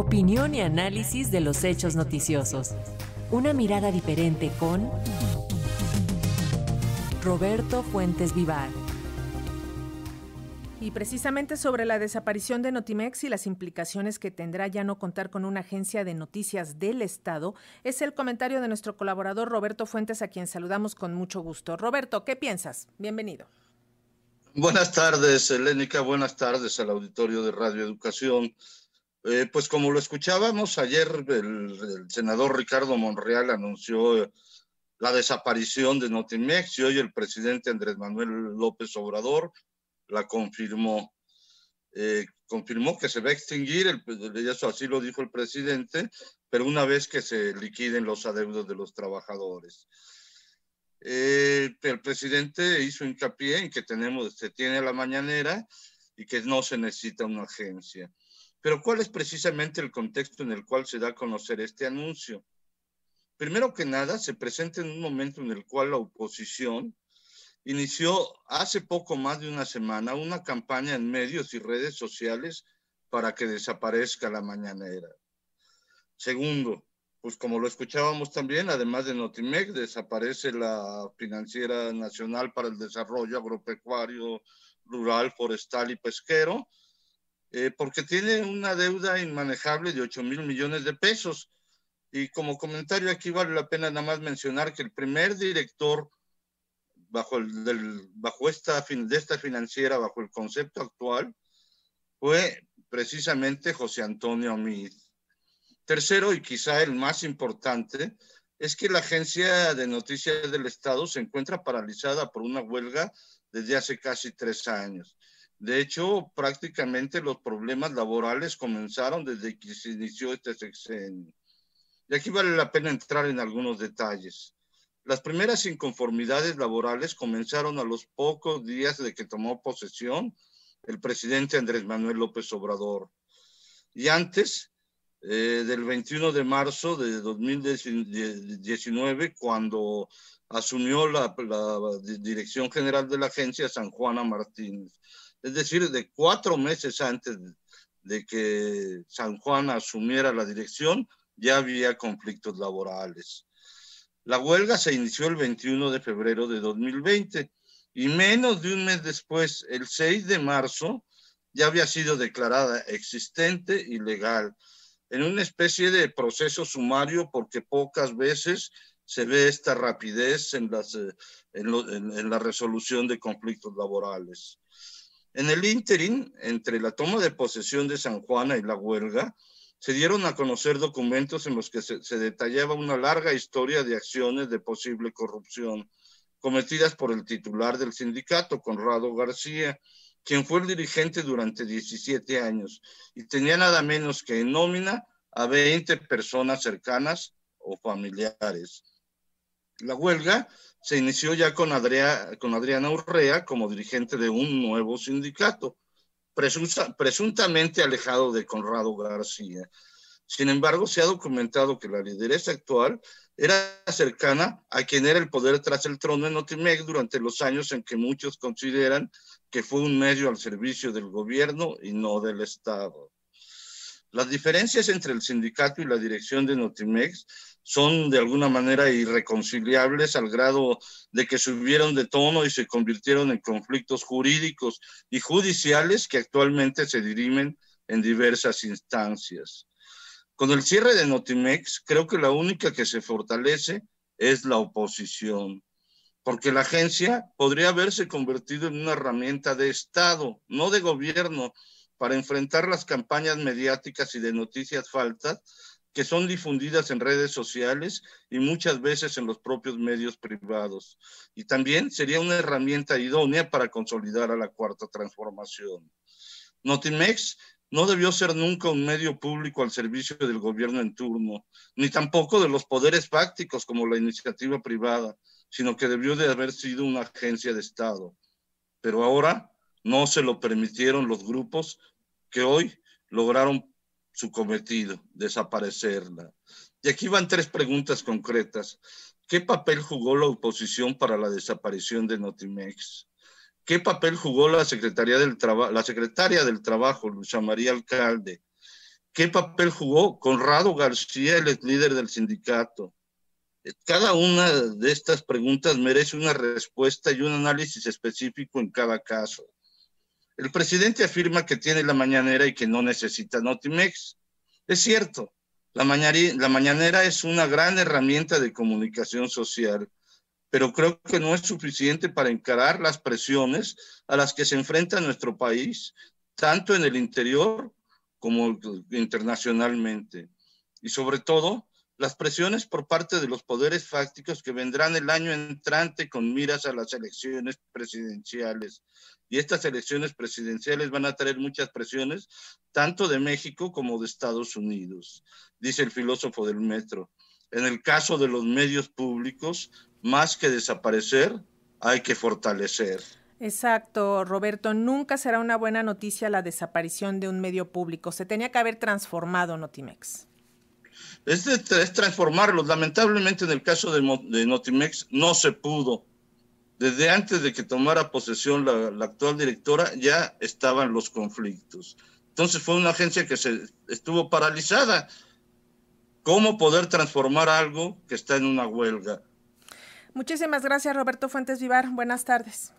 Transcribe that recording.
Opinión y análisis de los hechos noticiosos. Una mirada diferente con Roberto Fuentes Vivar. Y precisamente sobre la desaparición de Notimex y las implicaciones que tendrá ya no contar con una agencia de noticias del Estado, es el comentario de nuestro colaborador Roberto Fuentes, a quien saludamos con mucho gusto. Roberto, ¿qué piensas? Bienvenido. Buenas tardes, Elénica. Buenas tardes al auditorio de Radio Educación. Eh, pues como lo escuchábamos ayer, el, senador Ricardo Monreal anunció la desaparición de Notimex y hoy el presidente Andrés Manuel López Obrador la confirmó. Eh, confirmó que se va a extinguir, el, eso así lo dijo el presidente, pero una vez que se liquiden los adeudos de los trabajadores. Eh, el presidente hizo hincapié en que tenemos, se tiene la mañanera y que no se necesita una agencia. Pero ¿cuál es precisamente el contexto en el cual se da a conocer este anuncio? Primero que nada, se presenta en un momento en el cual la oposición inició hace poco más de una semana una campaña en medios y redes sociales para que desaparezca la mañanera. Segundo, pues como lo escuchábamos también, además de Notimex, desaparece la Financiera Nacional para el Desarrollo Agropecuario, Rural, Forestal y Pesquero, eh, porque tiene una deuda inmanejable de 8 mil millones de pesos. Y como comentario aquí vale la pena nada más mencionar que el primer director bajo, el, del, bajo esta, de esta financiera, bajo el concepto actual, fue precisamente José Antonio Amid. Tercero, y quizá el más importante, es que la Agencia de Noticias del Estado se encuentra paralizada por una huelga desde hace casi tres años. De hecho, prácticamente los problemas laborales comenzaron desde que se inició este sexenio. Y aquí vale la pena entrar en algunos detalles. Las primeras inconformidades laborales comenzaron a los pocos días de que tomó posesión el presidente Andrés Manuel López Obrador. Y antes eh, del 21 de marzo de 2019, cuando asumió la, la dirección general de la agencia San Juana Martínez. Es decir, de cuatro meses antes de que San Juan asumiera la dirección, ya había conflictos laborales. La huelga se inició el 21 de febrero de 2020 y menos de un mes después, el 6 de marzo, ya había sido declarada existente y legal en una especie de proceso sumario porque pocas veces se ve esta rapidez en, las, eh, en, la resolución de conflictos laborales. En el ínterin, entre la toma de posesión de San Juana y la huelga, se dieron a conocer documentos en los que se, detallaba una larga historia de acciones de posible corrupción cometidas por el titular del sindicato, Conrado García, quien fue el dirigente durante 17 años y tenía nada menos que en nómina a 20 personas cercanas o familiares. La huelga se inició ya con, Adria, con Adriana Urrea como dirigente de un nuevo sindicato presunta, presuntamente alejado de Conrado García. Sin embargo, se ha documentado que la lideresa actual era cercana a quien era el poder tras el trono en Notimex durante los años en que muchos consideran que fue un medio al servicio del gobierno y no del Estado. Las diferencias entre el sindicato y la dirección de Notimex son de alguna manera irreconciliables al grado de que subieron de tono y se convirtieron en conflictos jurídicos y judiciales que actualmente se dirimen en diversas instancias. Con el cierre de Notimex, creo que la única que se fortalece es la oposición, porque la agencia podría haberse convertido en una herramienta de Estado, no de gobierno, para enfrentar las campañas mediáticas y de noticias falsas que son difundidas en redes sociales y muchas veces en los propios medios privados. Y también sería una herramienta idónea para consolidar a la cuarta transformación. Notimex no debió ser nunca un medio público al servicio del gobierno en turno, ni tampoco de los poderes fácticos como la iniciativa privada, sino que debió de haber sido una agencia de Estado. Pero ahora no se lo permitieron los grupos que hoy lograron su cometido, desaparecerla. Y aquí van tres preguntas concretas. ¿Qué papel jugó la oposición para la desaparición de Notimex? ¿Qué papel jugó la Secretaría del Trabajo, la secretaria del Trabajo, Luisa María Alcalde? ¿Qué papel jugó? Conrado García, el líder del sindicato. Cada una de estas preguntas merece una respuesta y un análisis específico en cada caso. El presidente afirma que tiene la mañanera y que no necesita Notimex. Es cierto, la, la mañanera es una gran herramienta de comunicación social, pero creo que no es suficiente para encarar las presiones a las que se enfrenta nuestro país, tanto en el interior como internacionalmente. Y sobre todo, las presiones por parte de los poderes fácticos que vendrán el año entrante con miras a las elecciones presidenciales. Y estas elecciones presidenciales van a traer muchas presiones, tanto de México como de Estados Unidos, dice el filósofo del metro. En el caso de los medios públicos, más que desaparecer, hay que fortalecer. Exacto, Roberto. Nunca será una buena noticia la desaparición de un medio público. Se tenía que haber transformado Notimex. Es, es transformarlos. Lamentablemente en el caso de, de, Notimex no se pudo. Desde antes de que tomara posesión la, la actual directora ya estaban los conflictos. Entonces fue una agencia que se estuvo paralizada. ¿Cómo poder transformar algo que está en una huelga? Muchísimas gracias, Roberto Fuentes Vivar. Buenas tardes.